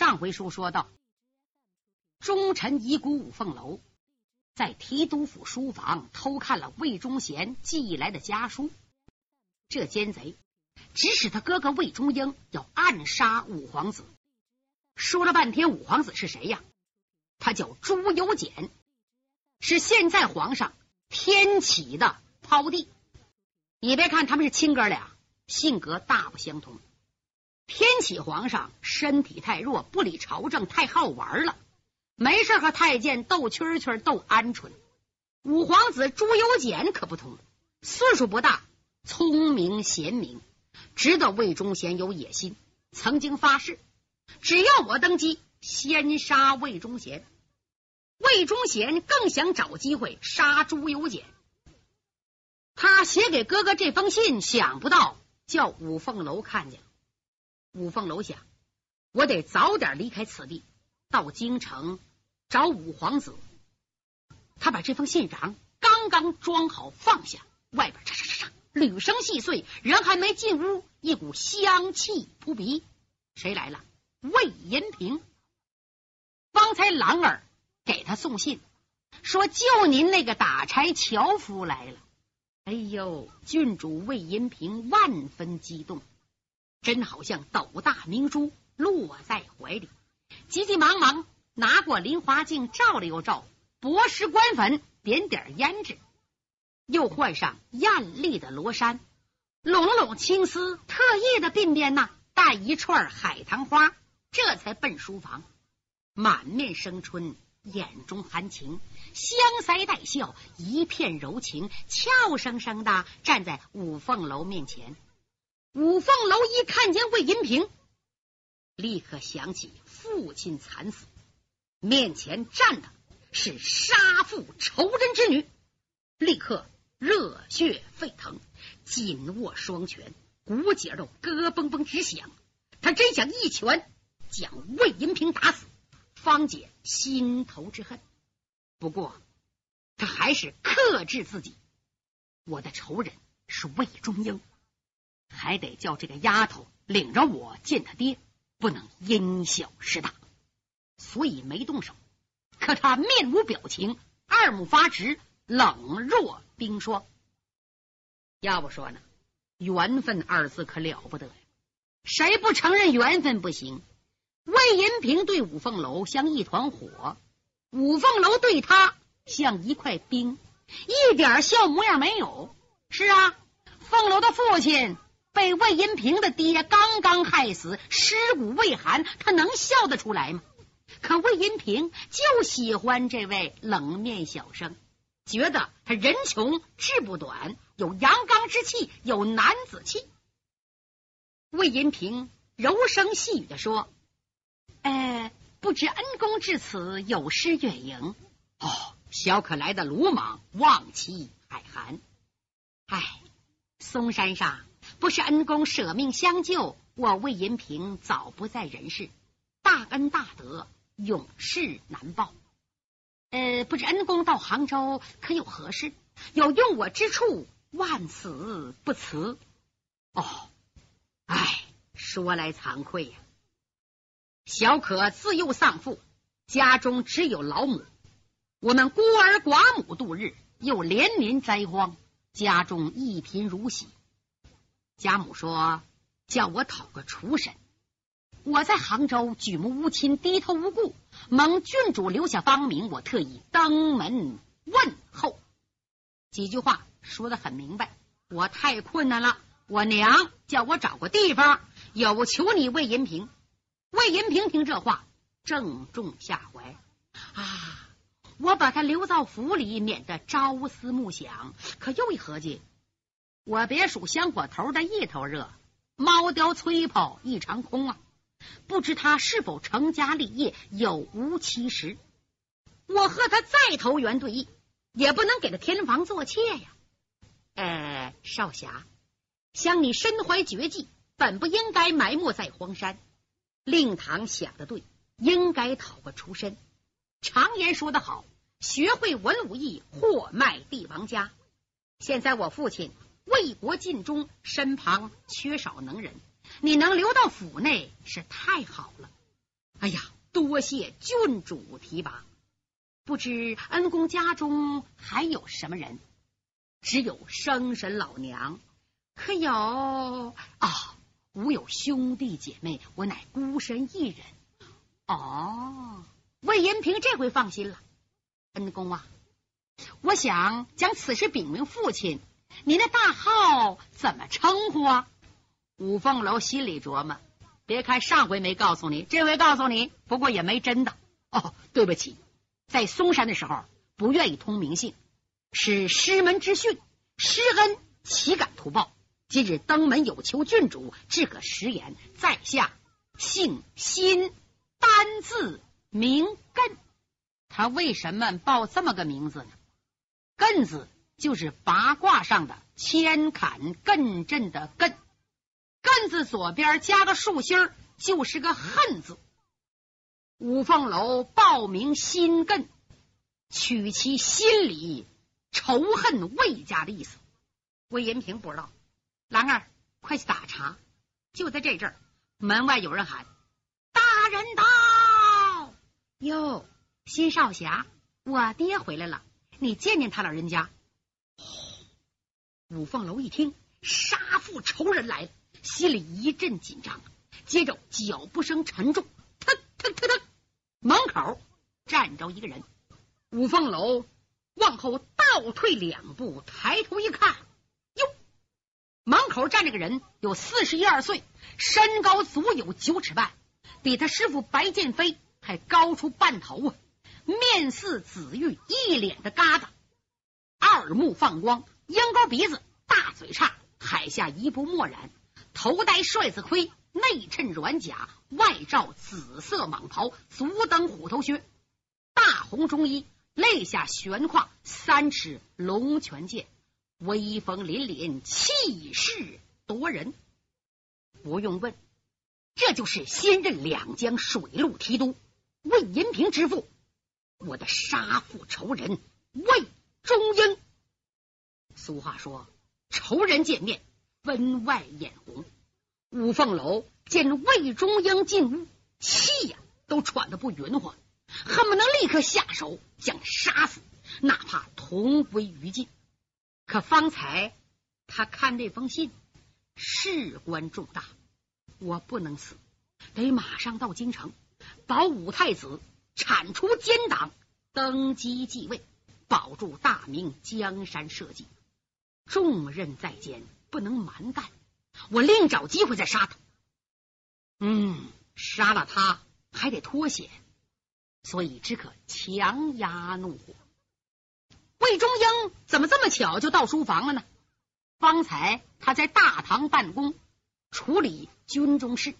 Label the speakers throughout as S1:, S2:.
S1: 上回书说到，忠臣遗孤五凤楼在提督府书房偷看了魏忠贤寄来的家书，这奸贼指使他哥哥魏忠英要暗杀五皇子。说了半天，五皇子是谁呀？他叫朱由检，是现在皇上天启的胞弟。你别看他们是亲哥俩，性格大不相同。天启皇上身体太弱，不理朝政，太好玩了，没事和太监斗蛐蛐、斗鹌鹑。五皇子朱由检可不同，岁数不大，聪明贤明，知道魏忠贤有野心，曾经发誓，只要我登基，先杀魏忠贤。魏忠贤更想找机会杀朱由检。他写给哥哥这封信，想不到叫五凤楼看见了。五凤楼下，我得早点离开此地，到京城找五皇子。他把这封信瓤刚刚装好放下，外边嚓嚓嚓嚓，吕声细碎，人还没进屋，一股香气扑鼻。谁来了？魏银平。方才郎儿给他送信，说就您那个打柴樵夫来了。哎呦，郡主魏银平万分激动。真好像斗大明珠落在怀里，急急忙忙拿过林华镜照了又照，薄施官粉点点胭脂，又换上艳丽的罗衫，拢拢青丝，特意的鬓边呐带一串海棠花，这才奔书房，满面生春，眼中含情，香腮带笑，一片柔情，俏生生的站在五凤楼面前。五凤楼一看见魏银平，立刻想起父亲惨死，面前站的是杀父仇人之女，立刻热血沸腾，紧握双拳，骨节肉咯嘣嘣直响。他真想一拳将魏银平打死，方解心头之恨。不过他还是克制自己，我的仇人是魏忠英。还得叫这个丫头领着我见他爹，不能因小失大，所以没动手。可他面无表情，二目发直，冷若冰霜。要不说呢，缘分二字可了不得呀！谁不承认缘分不行？魏银平对五凤楼像一团火，五凤楼对他像一块冰，一点笑模样没有。是啊，凤楼的父亲。被魏银平的爹刚刚害死，尸骨未寒，他能笑得出来吗？可魏银平就喜欢这位冷面小生，觉得他人穷志不短，有阳刚之气，有男子气。魏银平柔声细语的说：“呃，不知恩公至此有失远迎。哦，小可来的鲁莽，望其海涵。唉，嵩山上。”不是恩公舍命相救，我魏银平早不在人世。大恩大德，永世难报。呃，不知恩公到杭州可有何事？有用我之处，万死不辞。哦，唉，说来惭愧呀，小可自幼丧父，家中只有老母，我们孤儿寡母度日，又连年灾荒，家中一贫如洗。家母说：“叫我讨个厨神。”我在杭州举目无亲，低头无故，蒙郡主留下芳名，我特意登门问候。几句话说的很明白。我太困难了，我娘叫我找个地方，有求你魏银平。魏银平听这话，正中下怀啊！我把他留到府里，免得朝思暮想。可又一合计。我别数香火头的一头热，猫叼催跑一场空啊！不知他是否成家立业，有无妻室？我和他再投缘对弈，也不能给他添房做妾呀！呃，少侠，想你身怀绝技，本不应该埋没在荒山。令堂想的对，应该讨个出身。常言说得好，学会文武艺，货卖帝王家。现在我父亲。为国尽忠，身旁缺少能人，你能留到府内是太好了。哎呀，多谢郡主提拔。不知恩公家中还有什么人？只有生神老娘，可有啊？吾有兄弟姐妹，我乃孤身一人。哦，魏延平这回放心了。恩公啊，我想将此事禀明父亲。您的大号怎么称呼啊？五凤楼心里琢磨，别看上回没告诉你，这回告诉你，不过也没真的。哦，对不起。在嵩山的时候，不愿意通明姓，是师门之训，师恩岂敢图报？今日登门有求郡主，至可食言。在下姓辛，单字名艮。他为什么报这么个名字呢？艮字就是八卦上的千坎艮震的艮，艮字左边加个竖心儿，就是个恨字。五凤楼报名心艮，取其心里仇恨魏家的意思。魏延平不知道，兰儿，快去打茶。就在这阵儿，门外有人喊：“大人到！”哟，新少侠，我爹回来了，你见见他老人家。五凤楼一听杀父仇人来了，心里一阵紧张，接着脚步声沉重，腾腾腾腾。门口站着一个人，五凤楼往后倒退两步，抬头一看，哟，门口站着个人，有四十一二岁，身高足有九尺半，比他师傅白剑飞还高出半头啊！面似紫玉，一脸的疙瘩，二目放光，鹰钩鼻子，大嘴叉，海下一步墨染，头戴帅子盔。内衬软甲，外罩紫色蟒袍，足蹬虎头靴，大红中衣，肋下悬挎三尺龙泉剑，威风凛凛，气势夺人。不用问，这就是先任两江水陆提督魏银平之父，我的杀父仇人魏忠英。俗话说，仇人见面，分外眼红。五凤楼见魏忠英进屋，气呀都喘得不匀乎，恨不能立刻下手将他杀死，哪怕同归于尽。可方才他看这封信，事关重大，我不能死，得马上到京城保武太子铲除奸党，登基继位，保住大明江山社稷。重任在肩，不能蛮干。我另找机会再杀他。嗯，杀了他还得脱险，所以只可强压怒火。魏忠英怎么这么巧就到书房了呢？方才他在大堂办公，处理军中事。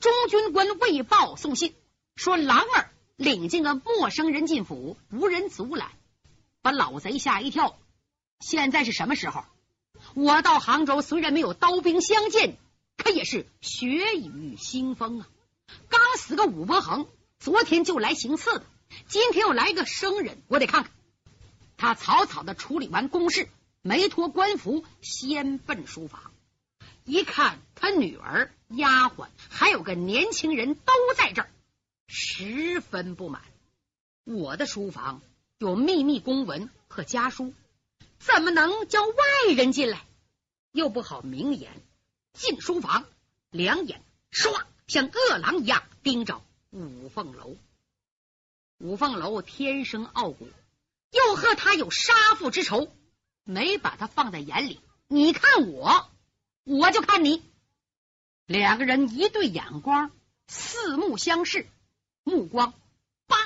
S1: 中军官魏豹送信说，狼儿领进个陌生人进府，无人阻拦，把老贼吓一跳。现在是什么时候？我到杭州虽然没有刀兵相见，可也是血雨腥风啊！刚死个武伯衡，昨天就来行刺的，今天又来个生人，我得看看。他草草的处理完公事，没脱官服，先奔书房。一看他女儿、丫鬟还有个年轻人都在这儿，十分不满。我的书房有秘密公文和家书。怎么能叫外人进来？又不好明言。进书房，两眼唰像饿狼一样盯着五凤楼。五凤楼天生傲骨，又和他有杀父之仇，没把他放在眼里。你看我，我就看你。两个人一对眼光，四目相视，目光叭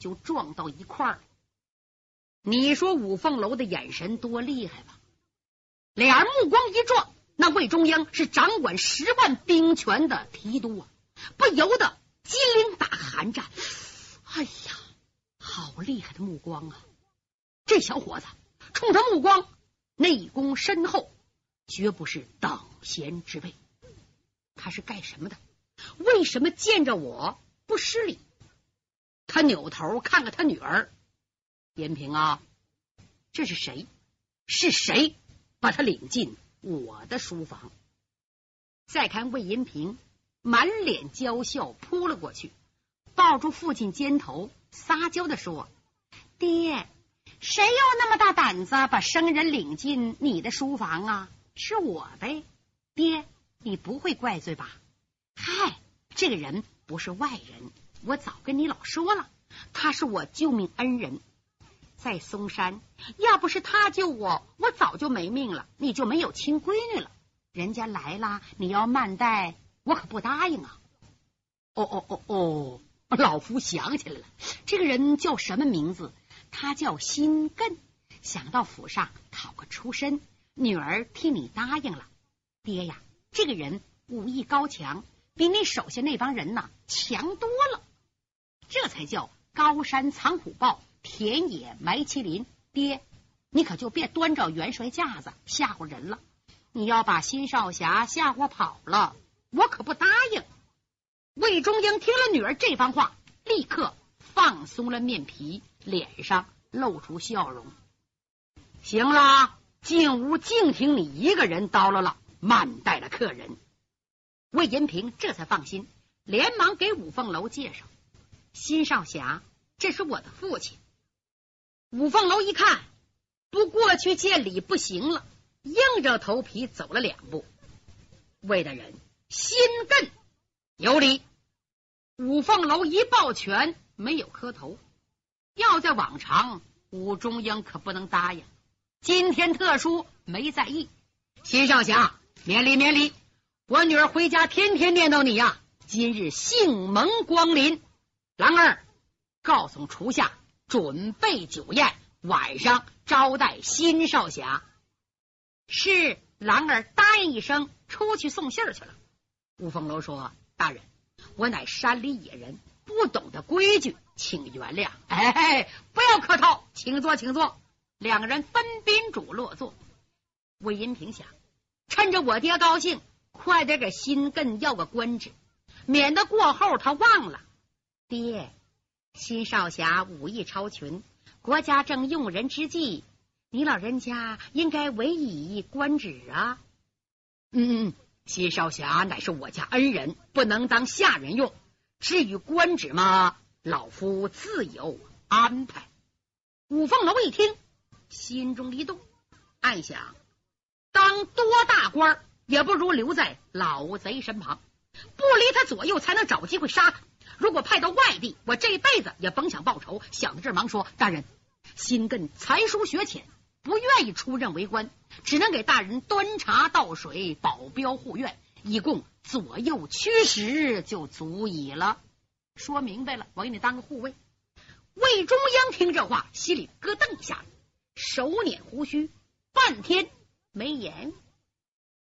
S1: 就撞到一块儿。你说五凤楼的眼神多厉害吧？俩人目光一撞，那魏忠央是掌管十万兵权的提督啊，不由得金陵打寒战。哎呀，好厉害的目光啊！这小伙子冲他目光，内功深厚，绝不是等闲之辈。他是干什么的？为什么见着我不失礼？他扭头看看他女儿。延平啊，这是谁？是谁把他领进我的书房？再看魏延平，满脸娇笑扑了过去，抱住父亲肩头，撒娇的说：“爹，谁有那么大胆子把生人领进你的书房啊？是我呗。爹，你不会怪罪吧？嗨，这个人不是外人，我早跟你老说了，他是我救命恩人。”在嵩山，要不是他救我，我早就没命了，你就没有亲闺女了。人家来了，你要慢待，我可不答应啊！哦哦哦哦，老夫想起来了，这个人叫什么名字？他叫辛艮，想到府上讨个出身，女儿替你答应了。爹呀，这个人武艺高强，比你手下那帮人呐强多了，这才叫高山藏虎豹。田野埋麒麟，爹，你可就别端着元帅架子吓唬人了。你要把辛少侠吓唬跑了，我可不答应。魏忠英听了女儿这番话，立刻放松了面皮，脸上露出笑容。行了，进屋静听你一个人叨唠了，慢待了客人。魏银平这才放心，连忙给五凤楼介绍：辛少侠，这是我的父亲。五凤楼一看，不过去见礼不行了，硬着头皮走了两步。魏大人，心艮有礼。五凤楼一抱拳，没有磕头。要在往常，武中英可不能答应。今天特殊，没在意。新少侠，免礼免礼。我女儿回家天天念叨你呀。今日幸蒙光临，兰儿，告诉厨下。准备酒宴，晚上招待新少侠。是兰儿答应一声，出去送信儿去了。吴凤楼说：“大人，我乃山里野人，不懂得规矩，请原谅。”哎，不要客套，请坐，请坐。两个人分宾主落座。魏银平想，趁着我爹高兴，快点给新艮要个官职，免得过后他忘了爹。新少侠武艺超群，国家正用人之际，你老人家应该委以官职啊。嗯，新少侠乃是我家恩人，不能当下人用。至于官职嘛，老夫自有安排。五凤楼一听，心中一动，暗想：当多大官也不如留在老贼身旁，不离他左右，才能找机会杀他。如果派到外地，我这辈子也甭想报仇。想到这儿，忙说：“大人，心更才疏学浅，不愿意出任为官，只能给大人端茶倒水、保镖护院，一共左右驱使就足矣了。说明白了，我给你当个护卫。”魏忠央听这话，心里咯噔一下，手捻胡须，半天没言。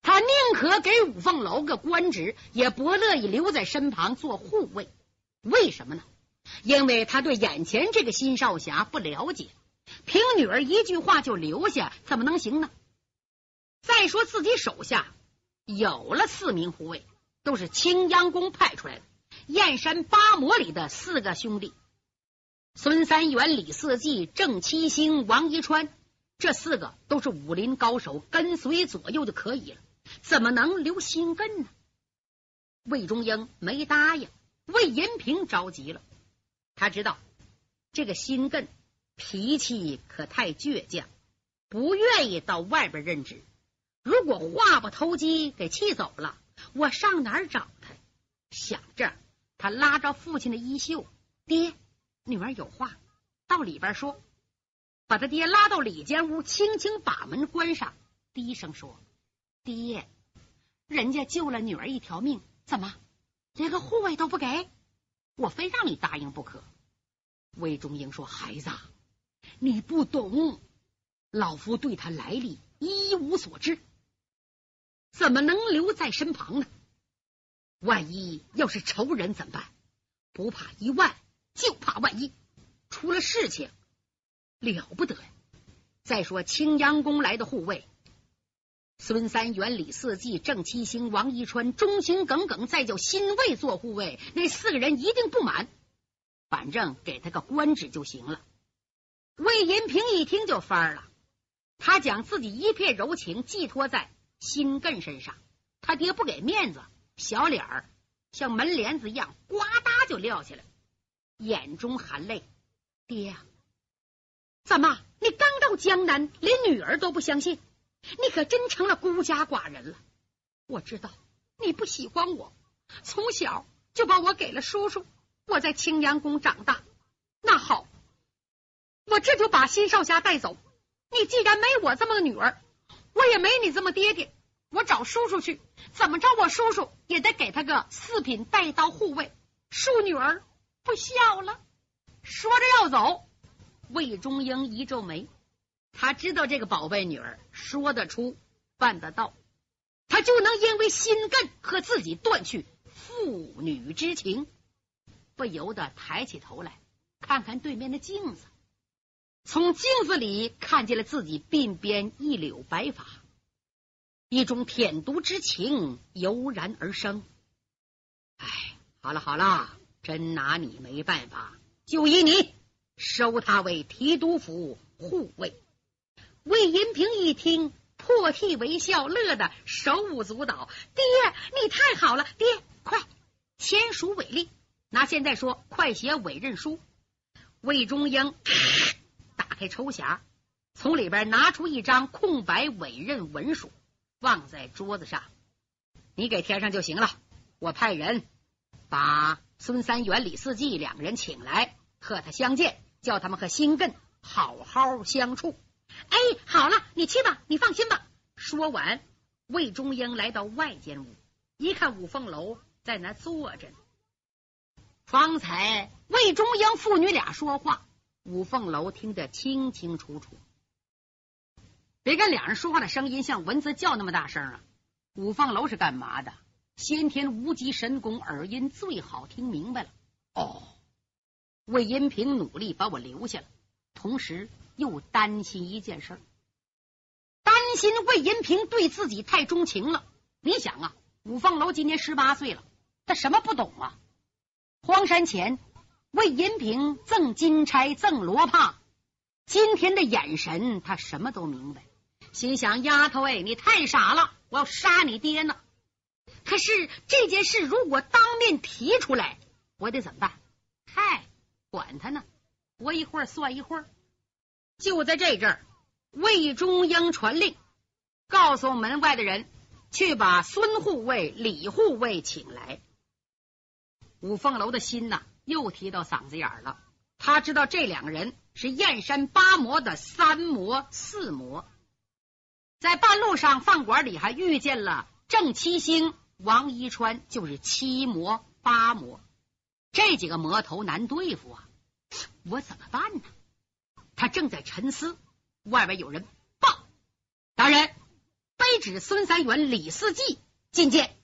S1: 他宁可给五凤楼个官职，也不乐意留在身旁做护卫。为什么呢？因为他对眼前这个新少侠不了解，凭女儿一句话就留下，怎么能行呢？再说自己手下有了四名护卫，都是青阳宫派出来的，燕山八魔里的四个兄弟：孙三元、李四季、郑七星、王一川，这四个都是武林高手，跟随左右就可以了，怎么能留心根呢？魏忠英没答应。魏银平着急了，他知道这个心艮脾气可太倔强，不愿意到外边任职。如果话不投机给气走了，我上哪儿找他？想着，他拉着父亲的衣袖：“爹，女儿有话，到里边说。”把他爹拉到里间屋，轻轻把门关上，低声说：“爹，人家救了女儿一条命，怎么？”连个护卫都不给，我非让你答应不可。魏忠英说：“孩子，你不懂，老夫对他来历一无所知，怎么能留在身旁呢？万一要是仇人怎么办？不怕一万，就怕万一出了事情，了不得呀！再说青阳宫来的护卫。”孙三元、李四季、郑七星、王一川忠心耿耿，再叫新卫做护卫，那四个人一定不满。反正给他个官职就行了。魏银平一听就翻了，他将自己一片柔情寄托在新艮身上，他爹不给面子，小脸儿像门帘子一样，呱嗒就撂下来。眼中含泪：“爹呀，怎么你刚到江南，连女儿都不相信？你可真成了孤家寡人了。我知道你不喜欢我，从小就把我给了叔叔。我在青阳宫长大。那好，我这就把新少侠带走。你既然没我这么个女儿，我也没你这么爹爹。”我找叔叔去，怎么着？我叔叔也得给他个四品带刀护卫。恕女儿不孝了。说着要走，魏忠英一皱眉，他知道这个宝贝女儿说得出，办得到，他就能因为心艮和自己断去父女之情，不由得抬起头来看看对面的镜子，从镜子里看见了自己鬓边一绺白发。一种舔犊之情油然而生。哎，好了好了，真拿你没办法，就依你收他为提督府护卫。魏银平一听，破涕为笑，乐得手舞足蹈。爹，你太好了！爹，快签署委令。拿现在说，快写委任书。魏忠英打开抽匣，从里边拿出一张空白委任文书。放在桌子上，你给填上就行了。我派人把孙三元、李四季两个人请来，和他相见，叫他们和新艮好好相处。哎，好了，你去吧，你放心吧。说完，魏忠英来到外间屋，一看五凤楼在那坐着呢。方才魏忠英父女俩说话，五凤楼听得清清楚楚。别跟两人说话的声音像蚊子叫那么大声啊！五凤楼是干嘛的？先天无极神功，耳音最好听明白了。哦，魏银平努力把我留下了，同时又担心一件事，担心魏银平对自己太钟情了。你想啊，五凤楼今年十八岁了，他什么不懂啊？荒山前，魏银平赠金钗，赠罗帕，今天的眼神，他什么都明白。心想：丫头哎，你太傻了！我要杀你爹呢！可是这件事如果当面提出来，我得怎么办？嗨，管他呢！我一会儿算一会儿。就在这阵儿，魏忠英传令，告诉门外的人去把孙护卫、李护卫请来。五凤楼的心呐，又提到嗓子眼了。他知道这两个人是燕山八魔的三魔、四魔。在半路上饭馆里还遇见了郑七星、王一川，就是七魔八魔，这几个魔头难对付啊！我怎么办呢？他正在沉思，外边有人报：“大人，卑职孙三元、李四季觐见。”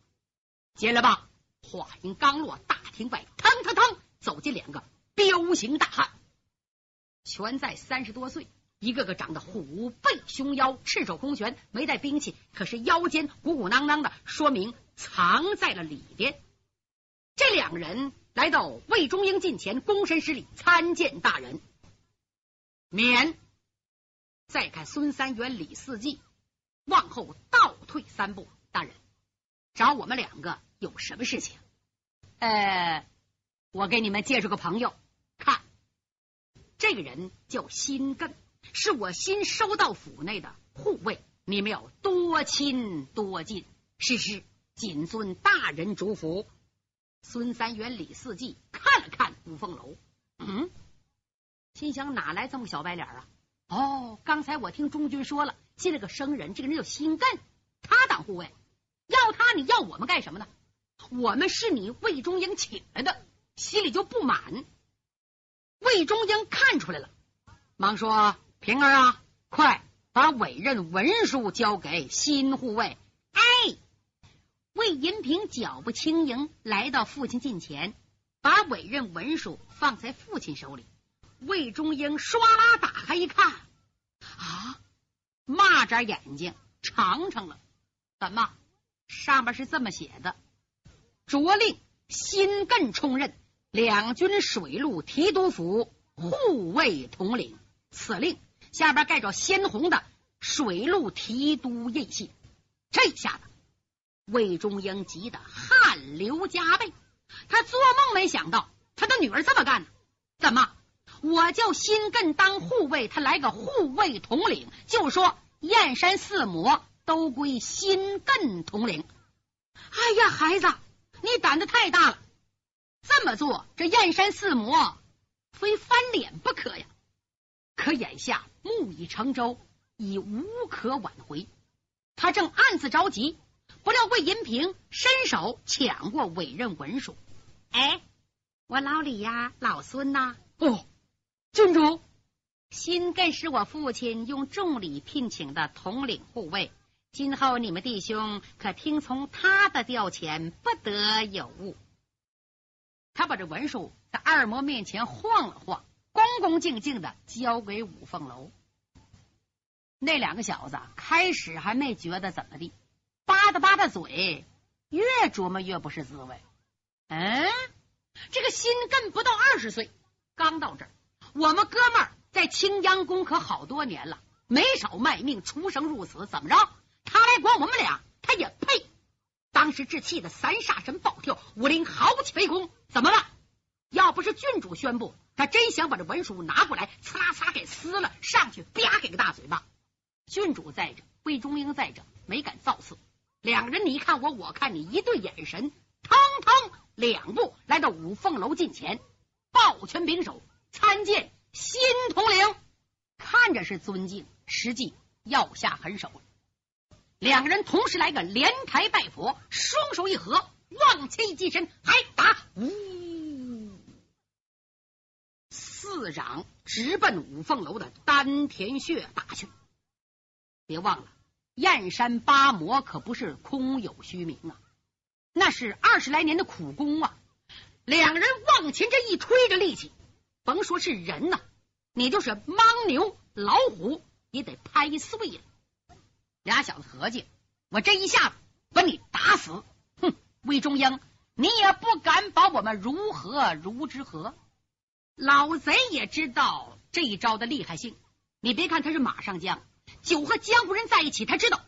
S1: 接了吧。话音刚落，大厅外腾腾腾走进两个彪形大汉，全在三十多岁。一个个长得虎背熊腰、赤手空拳，没带兵器，可是腰间鼓鼓囊囊的，说明藏在了里边。这两人来到魏忠英近前，躬身施礼，参见大人。免。再看孙三元、李四季，往后倒退三步。大人，找我们两个有什么事情？呃，我给你们介绍个朋友，看，这个人叫辛艮。是我新收到府内的护卫，你们要多亲多近。是是，谨遵大人嘱咐。孙三元、李四季看了看五凤楼，嗯，心想哪来这么小白脸啊？哦，刚才我听中军说了，进了个生人，这个人叫辛艮，他当护卫，要他你要我们干什么呢？我们是你魏忠英请来的，心里就不满。魏忠英看出来了，忙说。平儿啊，快把委任文书交给新护卫。哎，魏银平脚步轻盈，来到父亲近前，把委任文书放在父亲手里。魏忠英唰啦打开一看，啊，蚂蚱眼睛长长了。怎么？上面是这么写的：着令新艮充任两军水陆提督府护卫统领。此令。下边盖着鲜红的水陆提督印信，这下子魏忠英急得汗流浃背。他做梦没想到他的女儿这么干呢。怎么？我叫辛艮当护卫，他来个护卫统领，就说燕山四魔都归辛艮统领。哎呀，孩子，你胆子太大了！这么做，这燕山四魔非翻脸不可呀！可眼下木已成舟，已无可挽回。他正暗自着急，不料魏银平伸手抢过委任文书。哎，我老李呀，老孙呐！
S2: 哦。郡主，
S1: 新艮是我父亲用重礼聘请的统领护卫，今后你们弟兄可听从他的调遣，不得有误。他把这文书在二魔面前晃了晃，恭恭敬敬的交给五凤楼。那两个小子开始还没觉得怎么地，吧嗒吧嗒嘴，越琢磨越不是滋味。嗯，这个新艮不到二十岁，刚到这儿。我们哥们儿在青阳宫可好多年了，没少卖命，出生入死。怎么着？他来管我们俩，他也配？当时志气的三煞神暴跳，武林豪气飞空。怎么办？要不是郡主宣布，他真想把这文书拿过来，呲啦呲给撕了，上去啪给个大嘴巴。郡主在这，魏忠英在这，没敢造次。两个人你看我，我看你，一对眼神，腾腾两步来到五凤楼近前，抱拳拱手。参见新统领，看着是尊敬，实际要下狠手。两个人同时来个连台拜佛，双手一合，往前一击身，还打！呜！四掌直奔五凤楼的丹田穴打去。别忘了，燕山八魔可不是空有虚名啊，那是二十来年的苦功啊。两人往前这一推着力气。甭说是人呐，你就是牦牛、老虎也得拍碎了。俩小子合计，我这一下子把你打死，哼！魏忠英，你也不敢把我们如何如之何？老贼也知道这一招的厉害性。你别看他是马上将，久和江湖人在一起，他知道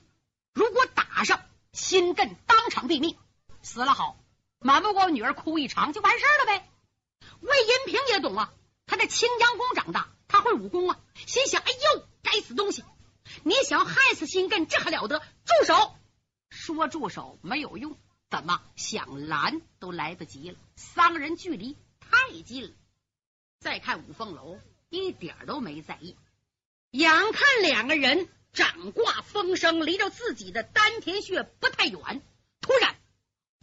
S1: 如果打上，心艮当场毙命，死了好，瞒不过我女儿哭一场就完事了呗。魏银平也懂啊。他在青阳宫长大，他会武功啊！心想：哎呦，该死东西！你想害死心艮，这还了得？住手！说住手没有用，怎么想拦都来不及了。三个人距离太近了。再看五凤楼，一点都没在意。眼看两个人掌挂风声，离着自己的丹田穴不太远，突然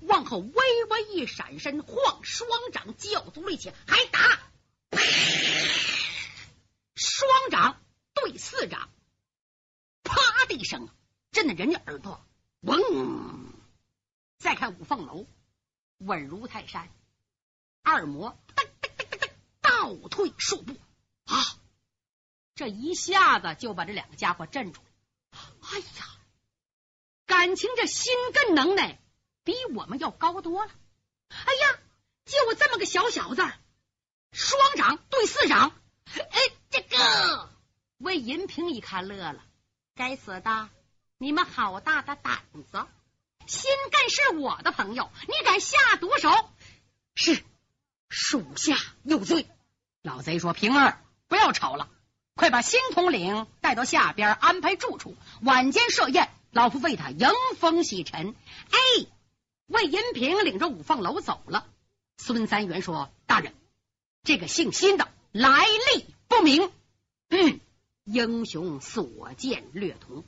S1: 往后微微一闪身，晃双掌叫足力气，还打！双掌对四掌，啪的一声，震得人家耳朵嗡。再看五凤楼，稳如泰山。二魔噔噔噔噔噔倒退数步，啊！这一下子就把这两个家伙镇住了。哎呀，感情这心艮能耐比我们要高多了。哎呀，就这么个小小子。双掌对四掌，哎，这个魏银平一看乐了，该死的，你们好大的胆子！新干是我的朋友，你敢下毒手？是属下有罪。老贼说：“平儿，不要吵了，快把新统领带到下边安排住处，晚间设宴，老夫为他迎风洗尘。”哎，魏银平领着五凤楼走了。孙三元说：“大人。”这个姓辛的来历不明，嗯，英雄所见略同。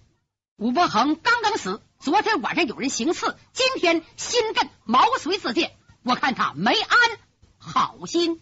S1: 武伯衡刚刚死，昨天晚上有人行刺，今天新镇毛遂自荐，我看他没安好心。